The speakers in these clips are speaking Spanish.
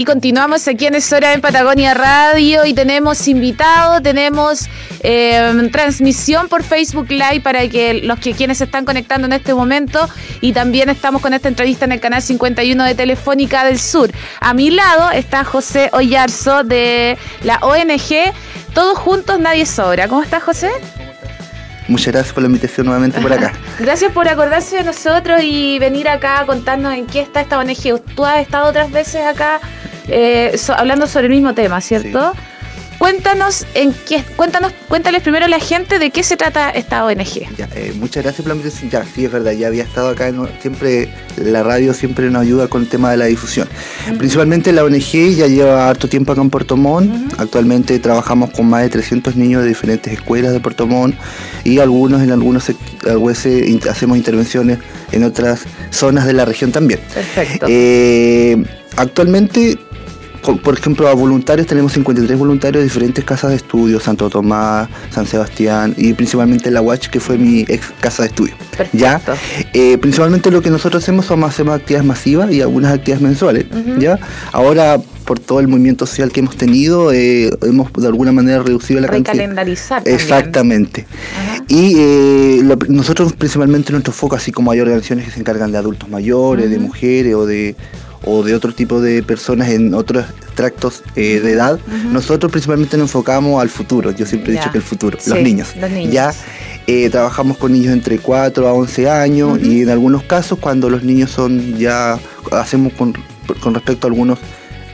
Y continuamos aquí en Es Hora en Patagonia Radio y tenemos invitado, tenemos eh, transmisión por Facebook Live para que los que quienes se están conectando en este momento y también estamos con esta entrevista en el canal 51 de Telefónica del Sur. A mi lado está José Oyarzo de la ONG Todos Juntos Nadie Sobra. ¿Cómo estás José? Muchas gracias por la invitación nuevamente por acá. Gracias por acordarse de nosotros y venir acá a contarnos en qué está esta ONG. Tú has estado otras veces acá eh, hablando sobre el mismo tema, ¿cierto? Cuéntanos, en qué, cuéntanos, cuéntales primero a la gente de qué se trata esta ONG. Eh, muchas gracias por la invitación. Ya, sí, es verdad, ya había estado acá, siempre la radio siempre nos ayuda con el tema de la difusión. Principalmente la ONG ya lleva harto tiempo acá en Puerto Montt. Actualmente trabajamos con más de 300 niños de diferentes escuelas de Puerto Montt y algunos en algunos veces hacemos intervenciones en otras zonas de la región también. Perfecto. Eh, actualmente por ejemplo, a voluntarios tenemos 53 voluntarios de diferentes casas de estudio, Santo Tomás, San Sebastián y principalmente la Watch, que fue mi ex casa de estudio. ¿ya? Eh, principalmente lo que nosotros hacemos son hacemos actividades masivas y algunas actividades mensuales. ¿ya? Ahora, por todo el movimiento social que hemos tenido, eh, hemos de alguna manera reducido la cantidad. Recalendarizar. Exactamente. Y eh, nosotros principalmente nuestro foco, así como hay organizaciones que se encargan de adultos mayores, de mujeres o de o de otro tipo de personas en otros tractos eh, de edad, nosotros principalmente nos enfocamos al futuro. Yo siempre he dicho que el futuro, los, niños. Ya eh, trabajamos con niños entre 4 a 11 años y en algunos casos cuando los niños son ya, hacemos con, con respecto a algunos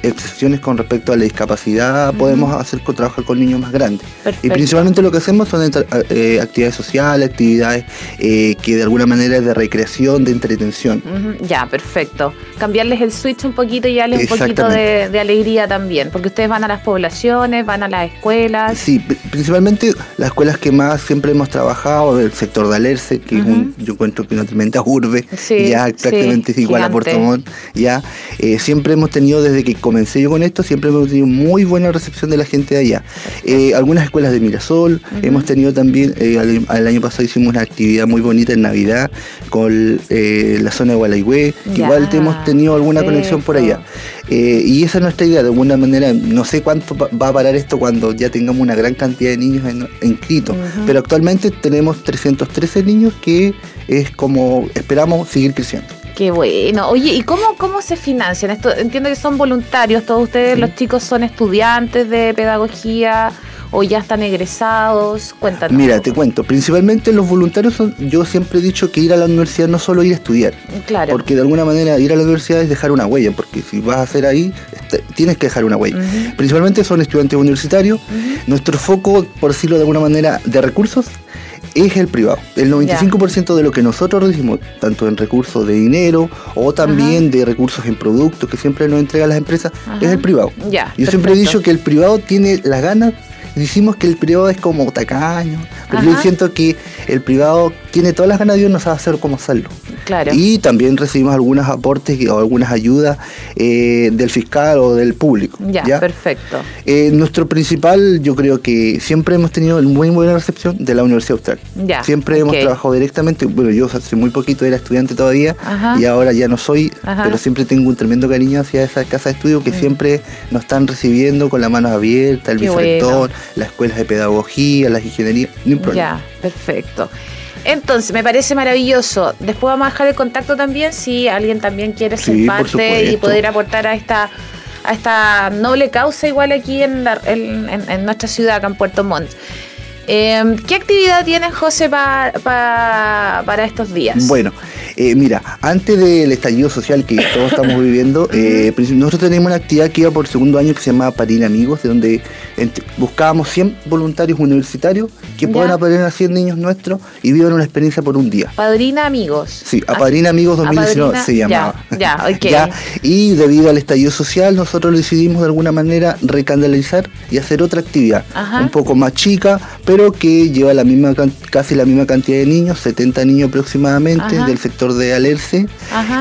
excepciones con respecto a la discapacidad, podemos hacer trabajar con niños más grandes. Y principalmente lo que hacemos son eh, actividades sociales, actividades eh, que de alguna manera es de recreación, de entretención. Ya, perfecto. Cambiarles el switch un poquito y darles un poquito de, alegría también, porque ustedes van a las poblaciones, van a las escuelas. Sí, principalmente las escuelas que más siempre hemos trabajado, el sector de Alerce, que es un, yo encuentro que una tremenda urbe, ya prácticamente es igual a Puerto Montt, ya. Eh, siempre hemos tenido desde que comencé yo con esto, siempre hemos tenido muy buena recepción de la gente de allá. Eh, algunas escuelas de Mirasol, hemos tenido también, eh, el año pasado hicimos una actividad muy bonita en Navidad con eh, la zona de Gualaigüe, igual hemos tenido alguna conexión por allá. y esa es nuestra idea, de alguna manera, no sé cuánto va a parar esto cuando ya tengamos una gran cantidad de niños inscritos, pero actualmente tenemos 313 niños que es como esperamos seguir creciendo. Qué bueno. Oye, ¿y cómo, cómo se financian? Esto, entiendo que son voluntarios, todos ustedes, los chicos son estudiantes de pedagogía o ya están egresados. Cuéntanos. Mira, te cuento. Principalmente los voluntarios son, yo siempre he dicho que ir a la universidad no solo ir a estudiar. Claro. Porque de alguna manera ir a la universidad es dejar una huella, porque si vas a hacer ahí, este, tienes que dejar una huella. Principalmente son estudiantes universitarios. Nuestro foco, por decirlo de alguna manera, de recursos es el privado. El 95% de lo que nosotros recibimos, tanto en recursos de dinero o también de recursos en productos que siempre nos entregan las empresas, es el privado. Yo siempre he dicho que el privado tiene las ganas decimos que el privado es como tacaño, pero yo siento que el privado tiene todas las ganas de Dios, no sabe hacer cómo hacerlo. Claro. Y también recibimos algunos aportes o algunas ayudas eh, del fiscal o del público. Ya, perfecto. Eh, nuestro principal, yo creo que siempre hemos tenido muy buena recepción de la Universidad Austral. Ya, siempre hemos trabajado directamente, bueno, yo hace muy poquito era estudiante todavía y ahora ya no soy, pero siempre tengo un tremendo cariño hacia esa casa de estudio que mm. siempre nos están recibiendo con las manos abiertas, el vicerrector, las escuelas de pedagogía, las ingenierías, no hay Ya, perfecto. Entonces, me parece maravilloso. Después vamos a dejar el contacto también si alguien también quiere ser parte y poder aportar a esta a esta noble causa igual aquí en, en, nuestra ciudad, acá en Puerto Montt. Em, ¿Qué actividad tienes, José, para estos días? Bueno, eh, mira, antes del estallido social que todos estamos viviendo, eh, nosotros tenemos una actividad que iba por segundo año que se llama Padrina Amigos, de donde buscábamos 100 voluntarios universitarios que puedan aprender a 100 niños nuestros y vivan una experiencia por un día. Padrina Amigos. Sí, a Padrina Amigos 2019 se llamaba. Ya, ya, Y debido al estallido social, nosotros decidimos de alguna manera recandalizar y hacer otra actividad, un poco más chica, pero que lleva la misma casi la misma cantidad de niños, 70 niños aproximadamente, del sector sector de Alerce,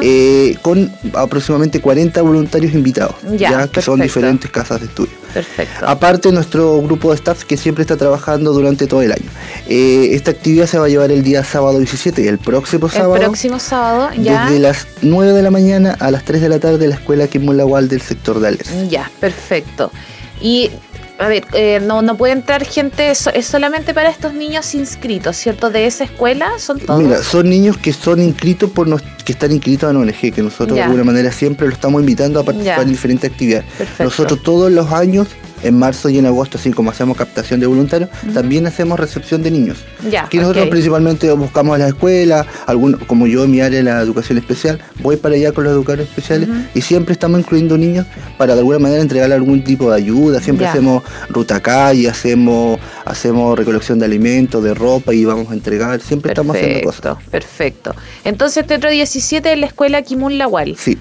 eh, con aproximadamente 40 voluntarios invitados, ya, que son diferentes casas de estudio. Perfecto. Aparte, nuestro grupo de staff que siempre está trabajando durante todo el año. Eh, esta actividad se va a llevar el día sábado 17 y el próximo sábado. El próximo sábado, ya. Desde las 9 de la mañana a las 3 de la tarde la escuela Quimolagual del sector de Alerce. Ya, perfecto. Y a ver, eh, no, no puede entrar gente, es solamente para estos niños inscritos, ¿cierto? De esa escuela, ¿son todos? Mira, son niños que son inscritos por que están inscritos en ONG, que nosotros de alguna manera siempre lo estamos invitando a participar en diferentes actividades. Nosotros todos los años en marzo y en agosto, así como hacemos captación de voluntarios, también hacemos recepción de niños. Ya, que nosotros principalmente buscamos a la escuela, algún, como yo en mi área de la educación especial, voy para allá con los educadores especiales y siempre estamos incluyendo niños para de alguna manera entregarle algún tipo de ayuda. Siempre hacemos ruta calle, hacemos, hacemos recolección de alimentos, de ropa y vamos a entregar. Siempre estamos haciendo cosas. Perfecto. Entonces, Tetro 17 en la escuela Kimun Lawal. Sí,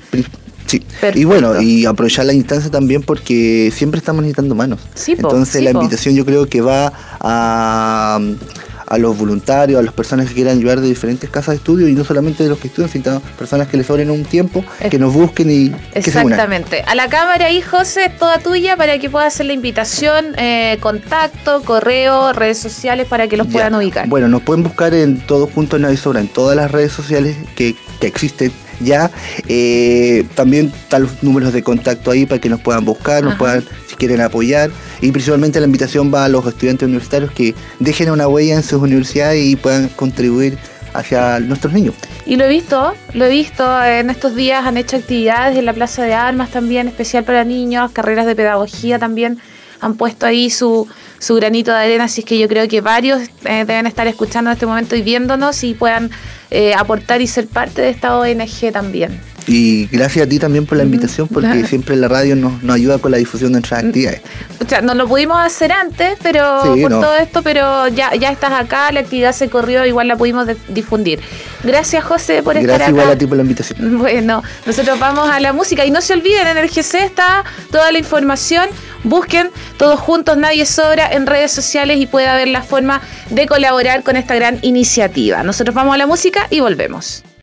Sí, y bueno, y aprovechar la instancia también porque siempre estamos necesitando manos. Entonces la invitación yo creo que va a, a los voluntarios, a las personas que quieran ayudar de diferentes casas de estudio y no solamente de los que estudian, sino personas que les sobren un tiempo, que nos busquen y Exactamente. a la cámara ahí, José, es toda tuya para que puedas hacer la invitación, eh, contacto, correo, redes sociales para que los puedan ubicar. Bueno, nos pueden buscar en todo junto en la en todas las redes sociales que, que existen ya eh, también están los números de contacto ahí para que nos puedan buscar, nos puedan, si quieren apoyar. Y principalmente la invitación va a los estudiantes universitarios que dejen una huella en sus universidades y puedan contribuir hacia nuestros niños. Y lo he visto, lo he visto, en estos días han hecho actividades en la Plaza de Armas también, especial para niños, carreras de pedagogía también han puesto ahí su, su granito de arena, así es que yo creo que varios eh, deben estar escuchando en este momento y viéndonos y puedan eh, aportar y ser parte de esta ONG también. Y gracias a ti también por la invitación, porque siempre la radio nos, nos, ayuda con la difusión de nuestras actividades. O sea, no lo pudimos hacer antes, pero por todo esto, pero ya, ya estás acá, la actividad se corrió, igual la pudimos difundir. Gracias, José, por estar acá. Gracias igual a ti por la invitación. Bueno, nosotros vamos a la música y no se olviden, en el GC está toda la información. Busquen todos juntos, nadie sobra en redes sociales y puede haber la forma de colaborar con esta gran iniciativa. Nosotros vamos a la música y volvemos.